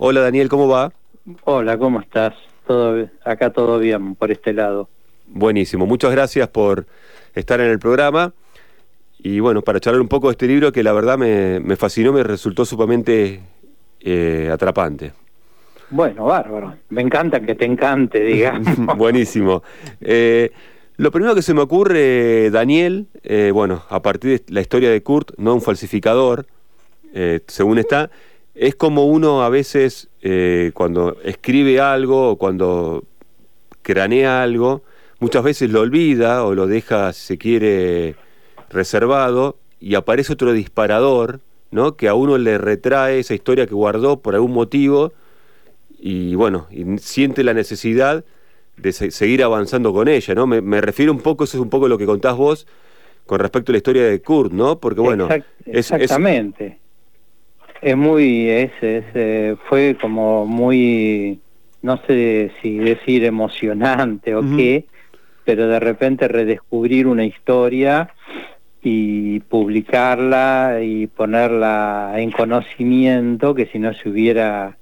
Hola Daniel, ¿cómo va? Hola, ¿cómo estás? Todo, acá todo bien por este lado. Buenísimo, muchas gracias por estar en el programa y bueno, para charlar un poco de este libro que la verdad me, fascinó, me resultó sumamente eh, atrapante. Bueno, bárbaro, me encanta que te encante, digamos. Buenísimo. Eh, lo primero que se me ocurre, Daniel, eh, bueno, a partir de la historia de Kurt, no un falsificador, según está, es como uno a veces eh, cuando escribe algo o cuando cranea algo, muchas veces lo olvida o lo deja, si se quiere, reservado y aparece otro disparador, ¿no? Que a uno le retrae esa historia que guardó por algún motivo y bueno, y siente la necesidad de seguir avanzando con ella, ¿no? Me, refiero un poco, eso es un poco lo que contás vos con respecto a la historia de Kurt, ¿no? Porque bueno, exactamente es muy, es, eh, fue como muy, no sé si decir emocionante o qué, pero de repente redescubrir una historia y publicarla y ponerla en conocimiento que si no se hubiera,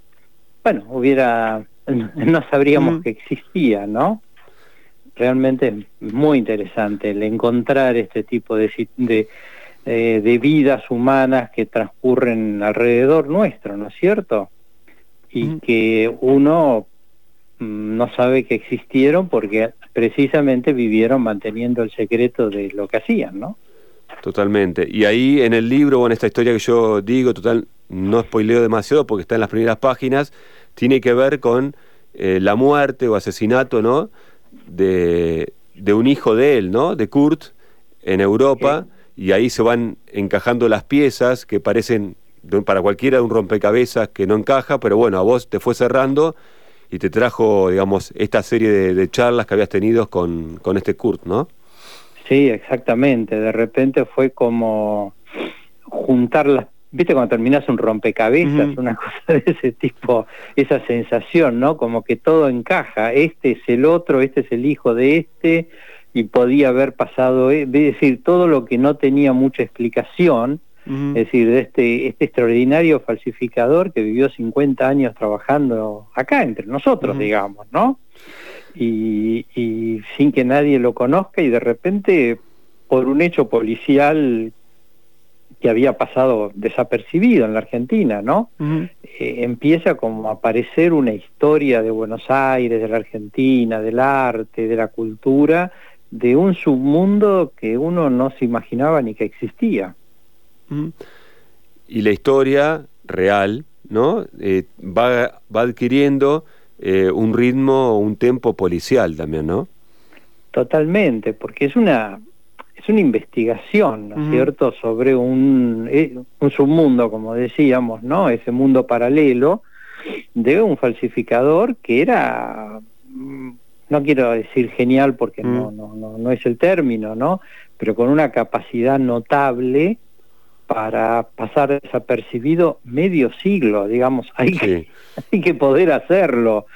bueno, hubiera, no sabríamos que existía, ¿no? Realmente es muy interesante el encontrar este tipo de, de eh, de vidas humanas que transcurren alrededor nuestro, ¿no es cierto? Y que uno mm, no sabe que existieron porque precisamente vivieron manteniendo el secreto de lo que hacían, ¿no? Totalmente. Y ahí en el libro, o en esta historia que yo digo, total, no spoileo demasiado porque está en las primeras páginas, tiene que ver con eh, la muerte o asesinato, ¿no? De, de, un hijo de él, ¿no? De Kurt, en Europa y ahí se van encajando las piezas que parecen para cualquiera de un rompecabezas que no encaja, pero bueno, a vos te fue cerrando y te trajo, digamos, esta serie de, charlas que habías tenido con, con este Kurt, ¿no? Sí, exactamente. De repente fue como juntar las viste cuando terminas un rompecabezas, una cosa de ese tipo, esa sensación, ¿no? Como que todo encaja, este es el otro, este es el hijo de este, y podía haber pasado, eh, es decir, todo lo que no tenía mucha explicación, es decir, de este, este extraordinario falsificador que vivió 50 años trabajando acá entre nosotros, digamos, ¿no? Y, y, sin que nadie lo conozca y de repente por un hecho policial que había pasado desapercibido en la Argentina, ¿no? Eh, empieza como a aparecer una historia de Buenos Aires, de la Argentina, del arte, de la cultura, de un submundo que uno no se imaginaba ni que existía. Y la historia real, ¿no? Eh, va, va, adquiriendo eh, un ritmo, un tempo policial también, ¿no? Totalmente, porque es una es una investigación, ¿no es cierto?, sobre un, eh, un submundo, como decíamos, ¿no? Ese mundo paralelo de un falsificador que era no quiero decir genial porque no, mm. no, no, no es el término, ¿no? Pero con una capacidad notable para pasar desapercibido medio siglo, digamos, hay, que, hay que poder hacerlo.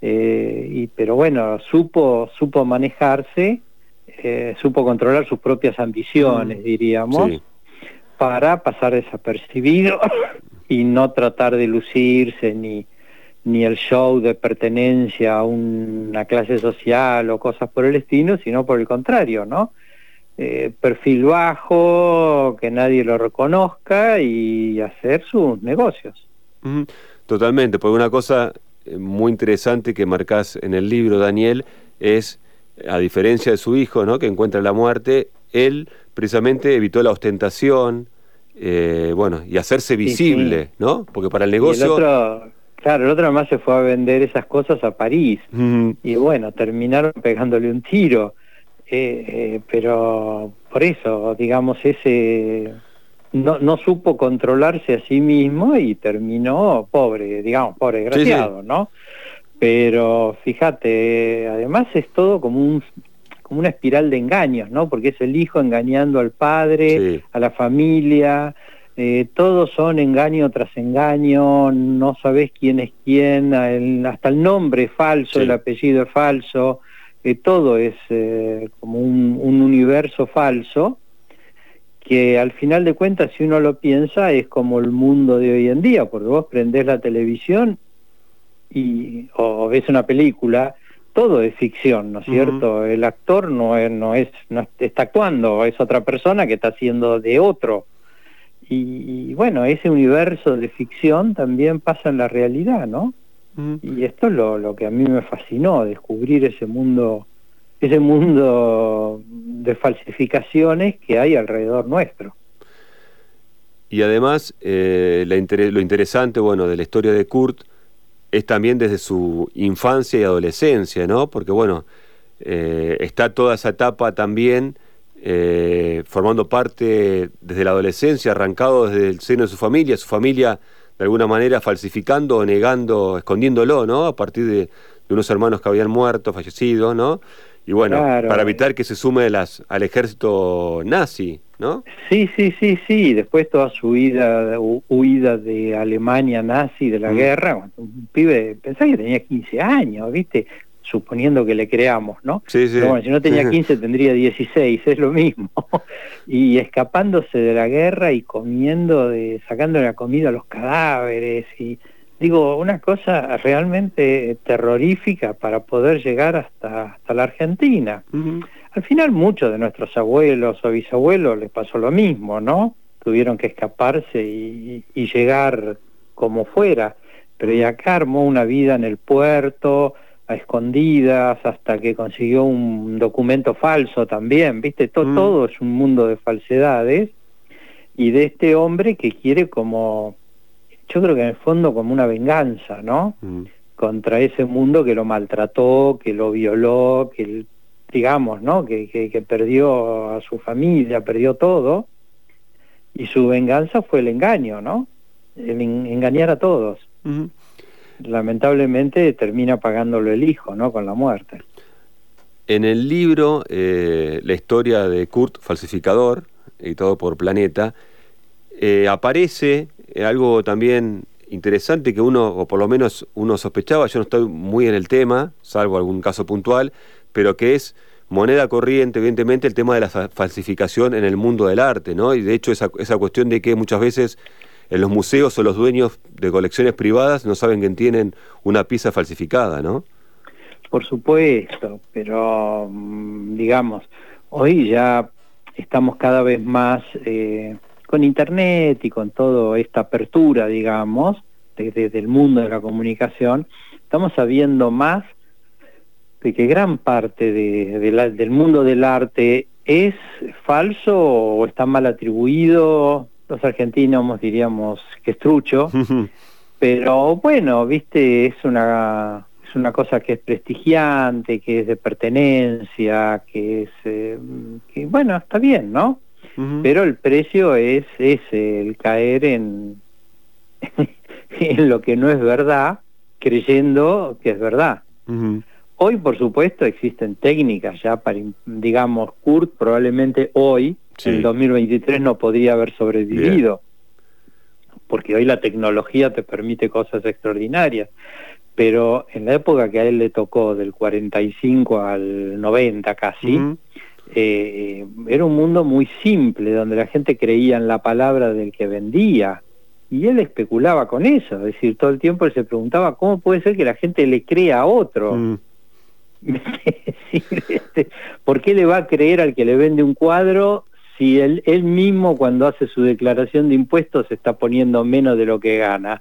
Eh, y, pero bueno, supo, supo manejarse, eh, supo controlar sus propias ambiciones, mm. diríamos, para pasar desapercibido y no tratar de lucirse ni, ni el show de pertenencia a una clase social o cosas por el estilo, sino por el contrario, ¿no? Eh, perfil bajo, que nadie lo reconozca y hacer sus negocios. Totalmente, porque una cosa eh, muy interesante que marcas en el libro, Daniel, es, a diferencia de su hijo, ¿no? que encuentra la muerte, él precisamente evitó la ostentación, eh, bueno, y hacerse visible, ¿no? Porque para el negocio... Claro, el otro además se fue a vender esas cosas a París y bueno, terminaron pegándole un tiro. Eh, eh, pero por eso, digamos, ese no, no supo controlarse a sí mismo y terminó pobre, digamos, pobre, desgraciado, ¿no? Pero fíjate, además es todo como un como una espiral de engaños, ¿no? Porque es el hijo engañando al padre, a la familia, eh, todos son engaño tras engaño, no sabes quién es quién, hasta el nombre es falso, el apellido es falso, eh, todo es eh, como un, universo falso que al final de cuentas, si uno lo piensa, es como el mundo de hoy en día, porque vos prendés la televisión y, o ves una película, todo es ficción, ¿no es cierto? El actor no es, no es, no está actuando, es otra persona que está haciendo de otro. Y, bueno, ese universo de ficción también pasa en la realidad, ¿no? Y esto es lo, lo que a mí me fascinó, descubrir ese mundo, ese mundo de falsificaciones que hay alrededor nuestro. Y además, eh, lo interesante, bueno, de la historia de Kurt es también desde su infancia y adolescencia, ¿no? Porque, bueno, eh, está toda esa etapa también eh, formando parte desde la adolescencia, arrancado desde el seno de su familia, su familia de alguna manera falsificando o negando, escondiéndolo, ¿no? A partir de, unos hermanos que habían muerto, fallecido, ¿no? Y bueno, para evitar que se sume las, al ejército nazi, ¿no? Sí, sí, sí, sí. Después toda su huida, huida de Alemania nazi, de la mm. guerra, un pibe, pensaba que tenía 15 años, ¿viste? Suponiendo que le creamos, ¿no? Sí, sí. Pero bueno, si no tenía 15 tendría 16, es lo mismo. y escapándose de la guerra y comiendo, de, sacando la comida a los cadáveres y digo, una cosa realmente terrorífica para poder llegar hasta, hasta la Argentina. Al final muchos de nuestros abuelos o bisabuelos les pasó lo mismo, ¿no? Tuvieron que escaparse y, llegar como fuera, pero ya acá armó una vida en el puerto, a escondidas, hasta que consiguió un documento falso también, ¿viste? Todo, todo es un mundo de falsedades y de este hombre que quiere como yo creo que en el fondo como una venganza, ¿no? Mm. Contra ese mundo que lo maltrató, que lo violó, que digamos, ¿no? Que, que, perdió a su familia, perdió todo, y su venganza fue el engaño, ¿no? El engañar a todos. Lamentablemente termina pagándolo el hijo, ¿no? Con la muerte. En el libro, eh, la historia de Kurt, falsificador, editado por Planeta, eh, aparece eh, algo también interesante que uno, o por lo menos uno sospechaba, yo no estoy muy en el tema, salvo algún caso puntual, pero que es moneda corriente, evidentemente, el tema de la falsificación en el mundo del arte, ¿no? Y de hecho esa, esa cuestión de que muchas veces en los museos o los dueños de colecciones privadas no saben que tienen una pieza falsificada, ¿no? Por supuesto, pero mm, digamos, hoy ya estamos cada vez más... Eh, con Internet y con toda esta apertura, digamos, desde el mundo de la comunicación, estamos sabiendo más de que gran parte del mundo del arte es falso o está mal atribuido. Los argentinos diríamos que es trucho, pero bueno, viste, es una es una cosa que es prestigiante, que es de pertenencia, que es eh, que bueno, está bien, ¿no? pero el precio es ese, el caer en, en lo que no es verdad, creyendo que es verdad. Hoy, por supuesto, existen técnicas ya para, digamos, Kurt probablemente hoy, en 2023, no podría haber sobrevivido, porque hoy la tecnología te permite cosas extraordinarias. Pero en la época que a él le tocó, del 45 al 90 casi, eh, era un mundo muy simple, donde la gente creía en la palabra del que vendía. Y él especulaba con eso, es decir, todo el tiempo él se preguntaba cómo puede ser que la gente le crea a otro. Este, ¿Por qué le va a creer al que le vende un cuadro si él, él mismo cuando hace su declaración de impuestos se está poniendo menos de lo que gana?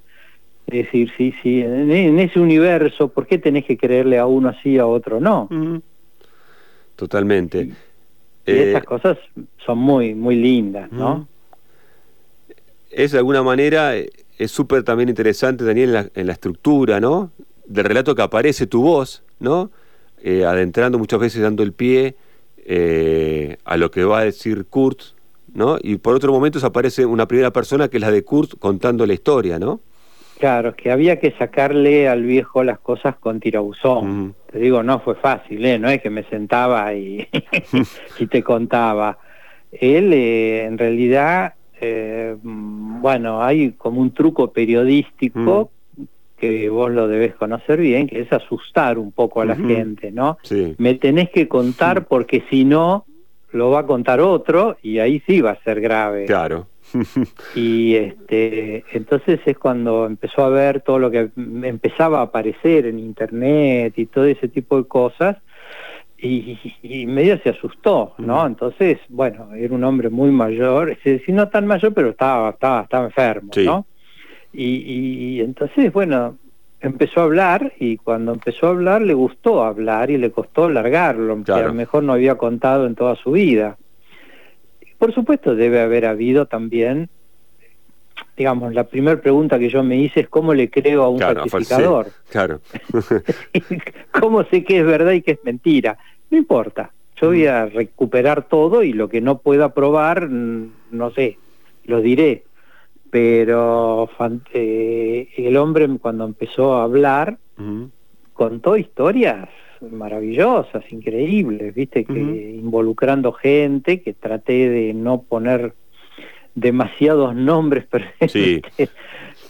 Es decir, sí, sí, en, ese universo, ¿por qué tenés que creerle a uno así, a otro no? Totalmente. Y eh, esas cosas son muy, muy lindas, ¿no? Es de alguna manera, eh, es súper también interesante, Daniel, en la, en la, estructura, ¿no? Del relato que aparece tu voz, ¿no? Eh, adentrando muchas veces, dando el pie a lo que va a decir Kurt, ¿no? Y por otro momento aparece una primera persona que es la de Kurt contando la historia, ¿no? Claro, que había que sacarle al viejo las cosas con tirabuzón. Te digo, no fue fácil, ¿eh? no es que me sentaba y, y te contaba. Él, eh, en realidad, eh, bueno, hay como un truco periodístico que vos lo debes conocer bien, que es asustar un poco a la gente, ¿no? Me tenés que contar porque si no, lo va a contar otro y ahí sí va a ser grave. Claro. y este entonces es cuando empezó a ver todo lo que empezaba a aparecer en internet y todo ese tipo de cosas y, y medio se asustó, ¿no? Entonces, bueno, era un hombre muy mayor, decir, no tan mayor, pero estaba, estaba, estaba enfermo, ¿no? Y, y, entonces, bueno, empezó a hablar y cuando empezó a hablar le gustó hablar y le costó largarlo, que a lo mejor no había contado en toda su vida. Por supuesto debe haber habido también, digamos, la primera pregunta que yo me hice es cómo le creo a un certificador. claro. ¿Cómo sé que es verdad y que es mentira? No importa, yo voy a recuperar todo y lo que no pueda probar, mm, no sé, lo diré. Pero eh, el hombre cuando empezó a hablar, contó historias maravillosas, increíbles, viste, que involucrando gente, que traté de no poner demasiados nombres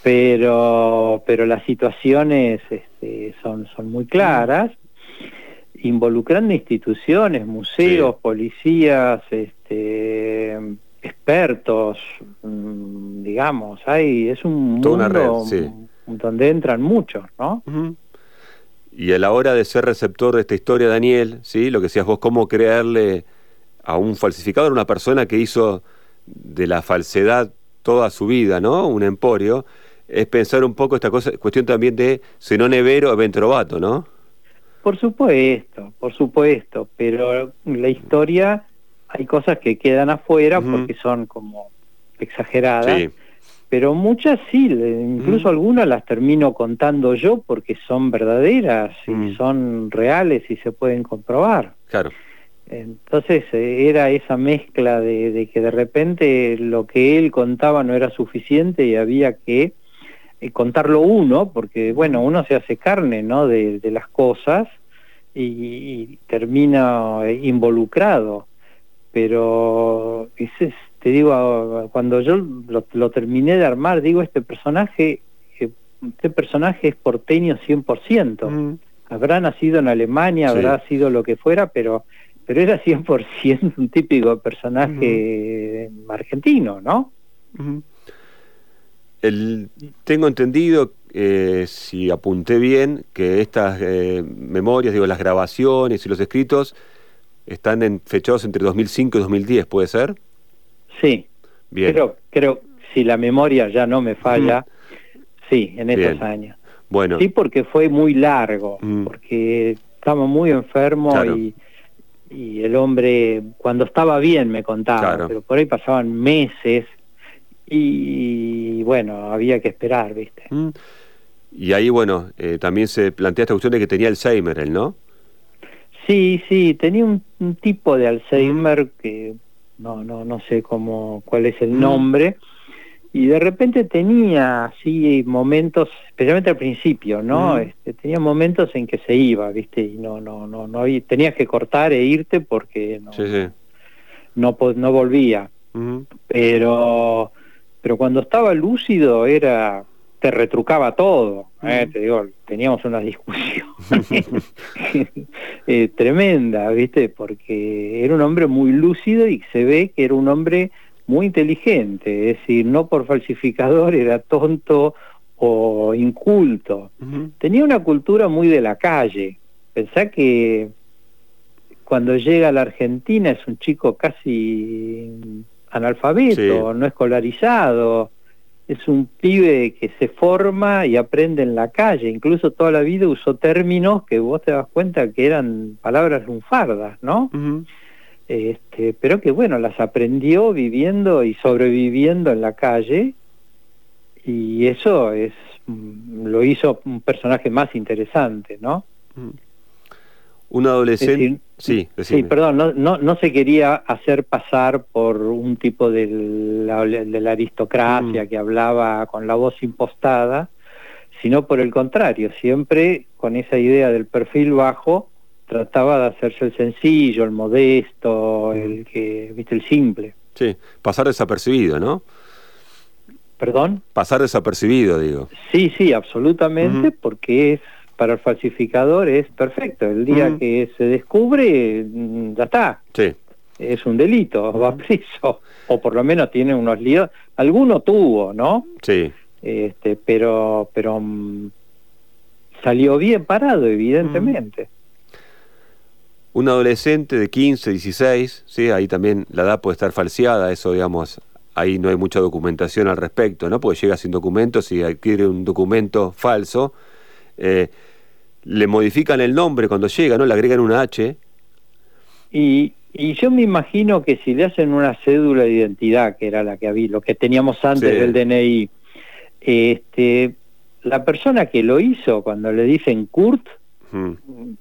pero pero las situaciones este, son son muy claras. Involucrando instituciones museos policías este expertos mm, digamos hay es un mundo donde entran muchos no y a la hora de ser receptor de esta historia, Daniel, ¿sí? lo que decías vos, cómo creerle a un falsificador, una persona que hizo de la falsedad toda su vida, ¿no? Un emporio, es pensar un poco esta cosa, cuestión también de Zenone Vero Ventrovato, ¿no? Por supuesto, por supuesto, pero la historia hay cosas que quedan afuera porque son como exageradas. Sí pero muchas sí, incluso mm. algunas las termino contando yo porque son verdaderas y mm. son reales y se pueden comprobar. Claro. Entonces eh, era esa mezcla de, que de repente lo que él contaba no era suficiente y había que eh, contarlo uno, porque bueno, uno se hace carne ¿no? de, las cosas y, termina eh, involucrado, pero ese te digo, cuando yo lo, terminé de armar, digo, este personaje, eh, este personaje es porteño 100%. Mm. Habrá nacido en Alemania, habrá sido lo que fuera, pero pero era 100% un típico personaje argentino, ¿no? El, tengo entendido, eh, si apunté bien, que estas eh, memorias, digo, las grabaciones y los escritos están en, fechados entre 2005 y 2010, ¿puede ser? Sí, Bien. Creo, creo, si la memoria ya no me falla, sí, en estos años. Bueno. Sí, porque fue muy largo, mm. porque estaba muy enfermo y, y, el hombre, cuando estaba bien me contaba, pero por ahí pasaban meses y bueno, había que esperar, ¿viste? Mm. Y ahí, bueno, eh, también se plantea esta cuestión de que tenía Alzheimer, ¿él, no? Sí, sí, tenía un, un tipo de Alzheimer que no, no, no sé cómo, cuál es el nombre, y de repente tenía así momentos, especialmente al principio, ¿no? Este, tenía momentos en que se iba, ¿viste? Y no, no, no, no había, tenías que cortar e irte porque no, no, no volvía. Pero, pero cuando estaba lúcido era te retrucaba todo, ¿eh? te digo, teníamos una discusión eh, tremenda, ¿viste? Porque era un hombre muy lúcido y se ve que era un hombre muy inteligente, es decir, no por falsificador, era tonto o inculto. Tenía una cultura muy de la calle. Pensá que cuando llega a la Argentina es un chico casi analfabeto, no escolarizado, es un pibe que se forma y aprende en la calle, incluso toda la vida usó términos que vos te das cuenta que eran palabras lunfardas, ¿no? este, pero que bueno, las aprendió viviendo y sobreviviendo en la calle y eso es mm, lo hizo un personaje más interesante, ¿no? Un adolescente... sí, sí, perdón, no, no, no, se quería hacer pasar por un tipo de la, de la aristocracia mm. que hablaba con la voz impostada, sino por el contrario, siempre con esa idea del perfil bajo, trataba de hacerse el sencillo, el modesto, el que, viste, el simple. Sí, pasar desapercibido, ¿no? ¿Perdón? Pasar desapercibido, digo. Sí, sí, absolutamente, porque es para el falsificador es perfecto. El día que se descubre, mm, ya está. Sí. es un delito, va preso, o por lo menos tiene unos líos, alguno tuvo, ¿no? Sí. Este, pero, pero mm, salió bien parado, evidentemente. Un adolescente de 15, 16, ¿sí? ahí también la edad puede estar falseada, eso digamos, ahí no hay mucha documentación al respecto, ¿no? Porque llega sin documentos y adquiere un documento falso. Eh, le modifican el nombre cuando llega, ¿no? Le agregan una H. Y, y yo me imagino que si le hacen una cédula de identidad, que era la que había, lo que teníamos antes del DNI, este, la persona que lo hizo, cuando le dicen Kurt,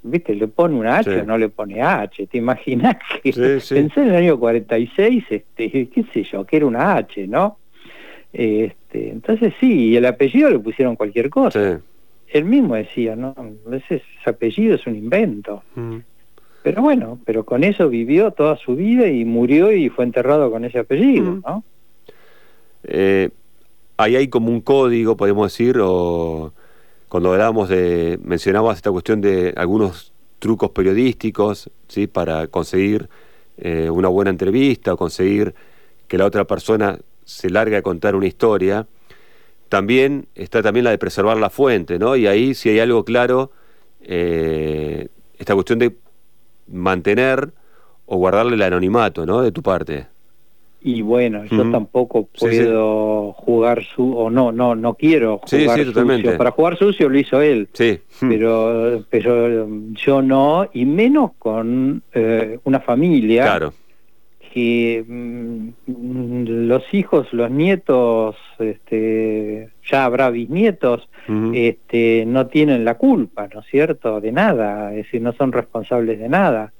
viste, le pone una H o no le pone H, ¿te imaginas que pensé en el año 46, este, qué sé yo, que era una H, ¿no? Este, entonces sí, y el apellido le pusieron cualquier cosa. Él mismo decía, ¿no? Ese, apellido es un invento. Pero bueno, pero con eso vivió toda su vida y murió y fue enterrado con ese apellido, ¿no? Eh, ahí hay como un código, podemos decir, o cuando hablábamos de, mencionábamos esta cuestión de algunos trucos periodísticos, ¿sí? Para conseguir eh, una buena entrevista o conseguir que la otra persona se largue a contar una historia. También está también la de preservar la fuente, ¿no? Y ahí si hay algo claro, eh, esta cuestión de mantener o guardarle el anonimato, ¿no? De tu parte. Y bueno, yo tampoco puedo jugar su o no, no, no quiero jugar sucio. Para jugar sucio lo hizo él. Sí. Pero, pero yo no, y menos con eh, una familia. Claro. Que mm, los hijos, los nietos, este, ya habrá bisnietos, este, no tienen la culpa, ¿no es cierto? De nada, es decir, no son responsables de nada.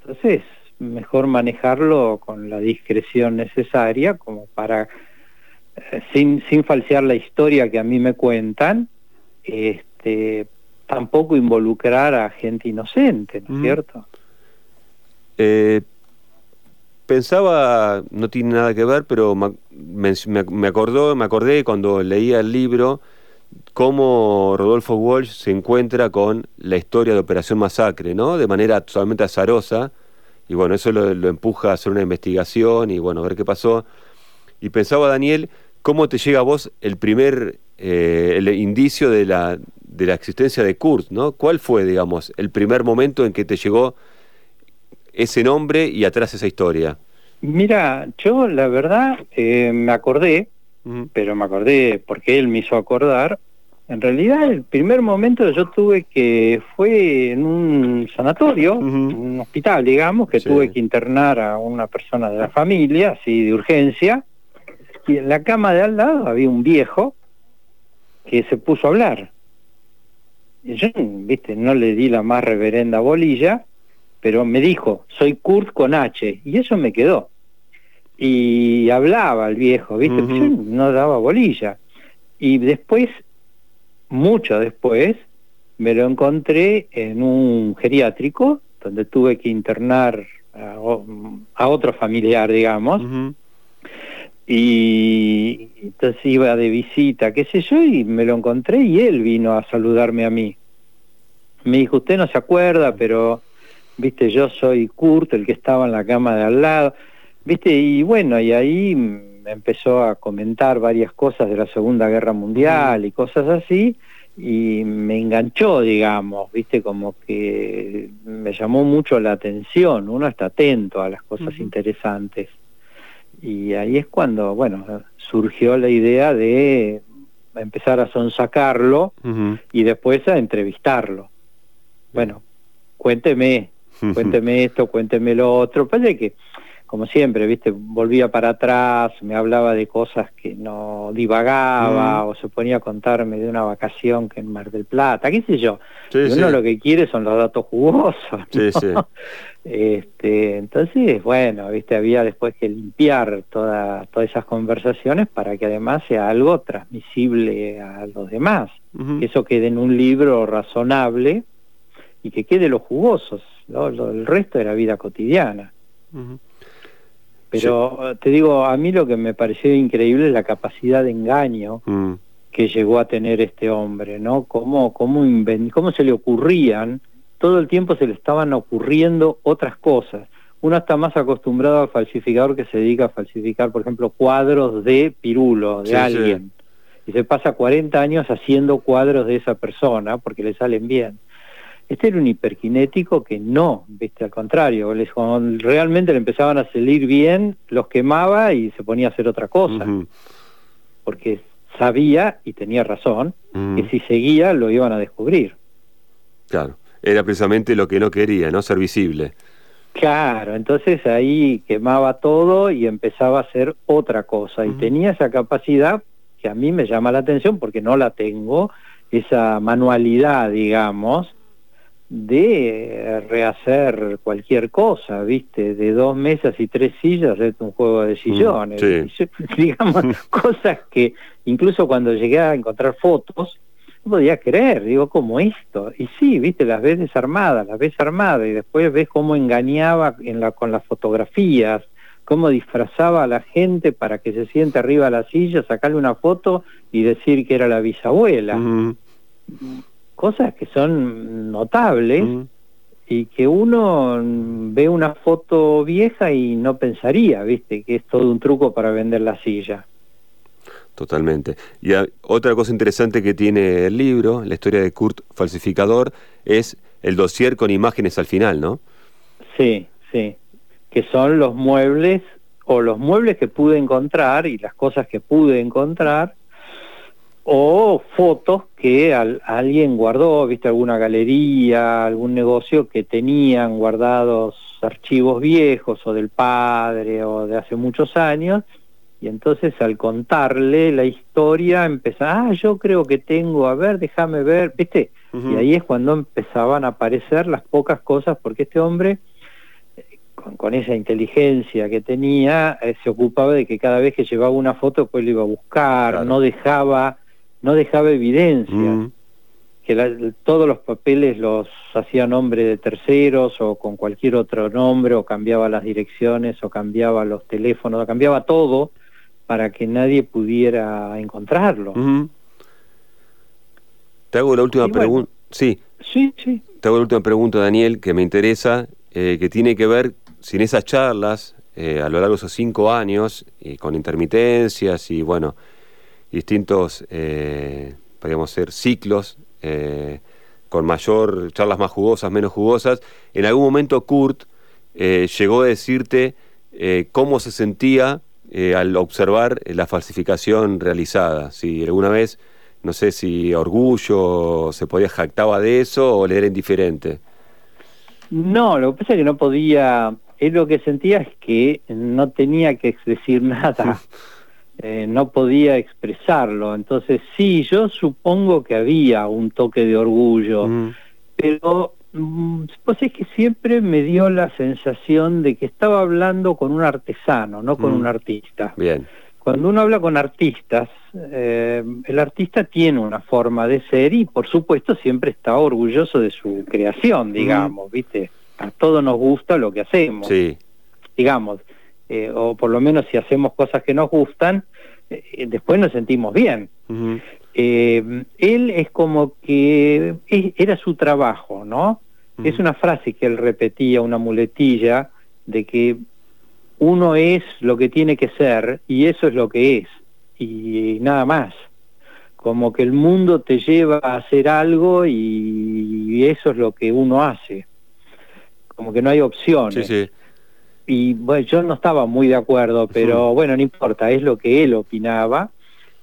Entonces, mejor manejarlo con la discreción necesaria como para, eh, sin, sin falsear la historia que a mí me cuentan, este, tampoco involucrar a gente inocente, ¿no es cierto? Eh, pensaba, no tiene nada que ver, pero me, me, acordó, me acordé cuando leía el libro cómo Rodolfo Walsh se encuentra con la historia de Operación Masacre, ¿no? De manera totalmente azarosa, y bueno, eso lo, empuja a hacer una investigación y bueno, a ver qué pasó. Y pensaba, Daniel, ¿cómo te llega a vos el primer eh, el indicio de la, de la existencia de Kurt? ¿no? ¿Cuál fue, digamos, el primer momento en que te llegó ese nombre y atrás esa historia? Mira, yo la verdad eh, me acordé, pero me acordé porque él me hizo acordar. En realidad, el primer momento yo tuve que, fue en un sanatorio, un hospital, digamos, que tuve que internar a una persona de la familia, así de urgencia, y en la cama de al lado había un viejo que se puso a hablar. Y yo, viste, no le di la más reverenda bolilla, pero me dijo, soy Kurt con H, y eso me quedó. Y hablaba el viejo, viste, yo no daba bolilla. Y después mucho después, me lo encontré en un geriátrico, donde tuve que internar a, otro familiar, digamos. Y entonces iba de visita, qué sé yo, y me lo encontré y él vino a saludarme a mí. Me dijo, usted no se acuerda, pero, viste, yo soy Kurt, el que estaba en la cama de al lado. Viste, y bueno, y ahí empezó a comentar varias cosas de la Segunda Guerra Mundial y cosas así, y me enganchó, digamos, viste, como que me llamó mucho la atención, uno está atento a las cosas interesantes. Y ahí es cuando, bueno, surgió la idea de empezar a sonsacarlo y después a entrevistarlo. Bueno, cuénteme, cuénteme esto, cuénteme lo otro. Parece que como siempre, viste, volvía para atrás, me hablaba de cosas que no divagaba o se ponía a contarme de una vacación que en Mar del Plata, qué sé yo. uno lo que quiere son los datos jugosos. este, entonces, bueno, viste, había después que limpiar toda, todas esas conversaciones para que además sea algo transmisible a los demás, que eso quede en un libro razonable y que quede los jugosos, ¿no? el resto de la vida cotidiana. Pero te digo, a mí lo que me pareció increíble es la capacidad de engaño mm. que llegó a tener este hombre, ¿no? Cómo, cómo, cómo se le ocurrían, todo el tiempo se le estaban ocurriendo otras cosas. uno está más acostumbrado al falsificador que se dedica a falsificar, por ejemplo, cuadros de Pirulo, de alguien. Y se pasa 40 años haciendo cuadros de esa persona porque le salen bien. Este era un hiperkinético que no, viste, al contrario, cuando realmente le empezaban a salir bien, los quemaba y se ponía a hacer otra cosa. Porque sabía, y tenía razón, que si seguía lo iban a descubrir. Claro, era precisamente lo que no quería, ¿no? Ser visible. Claro, entonces ahí quemaba todo y empezaba a hacer otra cosa. Y tenía esa capacidad que a mí me llama la atención porque no la tengo, esa manualidad, digamos, de rehacer cualquier cosa, ¿viste? De dos mesas y tres sillas, es un juego de sillones. digamos, cosas que incluso cuando llegué a encontrar fotos, no podía creer, digo, como esto? Y sí, ¿viste? Las ves desarmadas, las ves armadas y después ves cómo engañaba en la, con las fotografías, cómo disfrazaba a la gente para que se siente arriba de la silla, sacarle una foto y decir que era la bisabuela cosas que son notables y que uno ve una foto vieja y no pensaría, viste, que es todo un truco para vender la silla. Totalmente. Y otra cosa interesante que tiene el libro, la historia de Kurt Falsificador, es el dossier con imágenes al final, ¿no? Sí, sí. Que son los muebles o los muebles que pude encontrar y las cosas que pude encontrar o fotos que alguien guardó, viste alguna galería, algún negocio que tenían guardados archivos viejos o del padre o de hace muchos años y entonces al contarle la historia empezaba, ah, yo creo que tengo, a ver, déjame ver, viste, y ahí es cuando empezaban a aparecer las pocas cosas porque este hombre con, esa inteligencia que tenía, eh, se ocupaba de que cada vez que llevaba una foto, pues lo iba a buscar, no dejaba no dejaba evidencia, mm. que todos los papeles los hacía nombre de terceros o con cualquier otro nombre, o cambiaba las direcciones, o cambiaba los teléfonos, o cambiaba todo para que nadie pudiera encontrarlo. Te hago la última pregunta. sí. Sí, sí. Te hago la última pregunta, Daniel, que me interesa, eh, que tiene que ver, sin esas charlas, eh, a lo largo de esos cinco años, y con intermitencias y bueno, distintos, eh, podríamos ser, ciclos, eh, con mayor, charlas más jugosas, menos jugosas. En algún momento Kurt eh, llegó a decirte eh, cómo se sentía al observar la falsificación realizada. Si alguna vez, no sé si orgullo, se podía jactaba de eso o le era indiferente. No, lo que pasa es que no podía, él lo que sentía es que no tenía que decir nada. Eh, no podía expresarlo. Entonces sí, yo supongo que había un toque de orgullo, mm. pero mm, pues es que siempre me dio la sensación de que estaba hablando con un artesano, no con mm. un artista. Bien. Cuando uno habla con artistas, eh, el artista tiene una forma de ser y por supuesto siempre está orgulloso de su creación, digamos, ¿viste? A todos nos gusta lo que hacemos. Sí. Digamos, eh, o por lo menos si hacemos cosas que nos gustan, eh, después nos sentimos bien. Eh, él es como que era su trabajo, ¿no? Es una frase que él repetía, una muletilla, de que uno es lo que tiene que ser y eso es lo que es, y nada más. Como que el mundo te lleva a hacer algo y eso es lo que uno hace. Como que no hay opciones. Sí, sí y bueno, yo no estaba muy de acuerdo, pero bueno, no importa, es lo que él opinaba.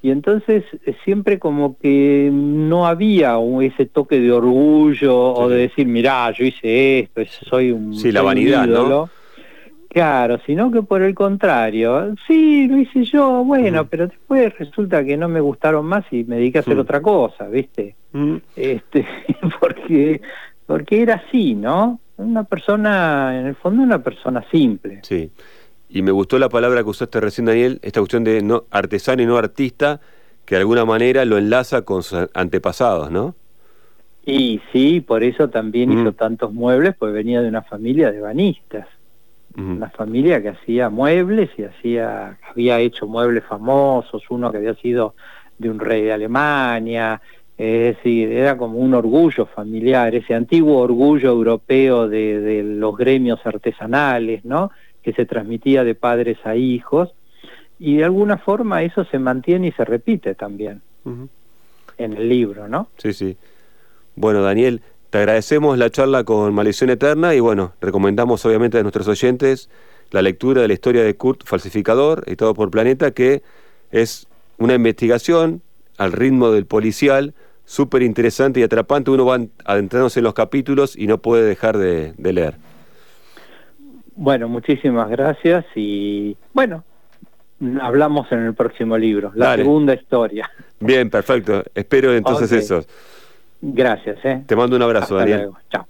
Y entonces eh, siempre como que no había ese toque de orgullo o de decir, mirá, yo hice esto, soy un... Sí, la vanidad, ¿no? Claro, sino que por el contrario, sí, lo hice yo, bueno, pero después resulta que no me gustaron más y me dediqué a hacer otra cosa, ¿viste? Este, porque, porque era así, ¿no? Una persona, en el fondo una persona simple. Sí. Y me gustó la palabra que usaste recién, Daniel, esta cuestión de no artesano y no artista, que de alguna manera lo enlaza con sus antepasados, ¿no? Y sí, por eso también hizo tantos muebles, pues venía de una familia de banistas. Una familia que hacía muebles y hacía, había hecho muebles famosos, uno que había sido de un rey de Alemania, Es decir, era como un orgullo familiar, ese antiguo orgullo europeo de, de los gremios artesanales, ¿no? Que se transmitía de padres a hijos y de alguna forma eso se mantiene y se repite también en el libro, ¿no? Sí, sí. Bueno, Daniel, te agradecemos la charla con Maldición Eterna y bueno, recomendamos obviamente a nuestros oyentes la lectura de la historia de Kurt Falsificador, editado por Planeta, que es una investigación al ritmo del policial, súper interesante y atrapante. Uno va adentrándose en los capítulos y no puede dejar de, de leer. Bueno, muchísimas gracias y bueno, hablamos en el próximo libro, la segunda historia. Bien, perfecto. Espero entonces eso. Gracias. ¿eh? Te mando un abrazo, Daniel. Chao.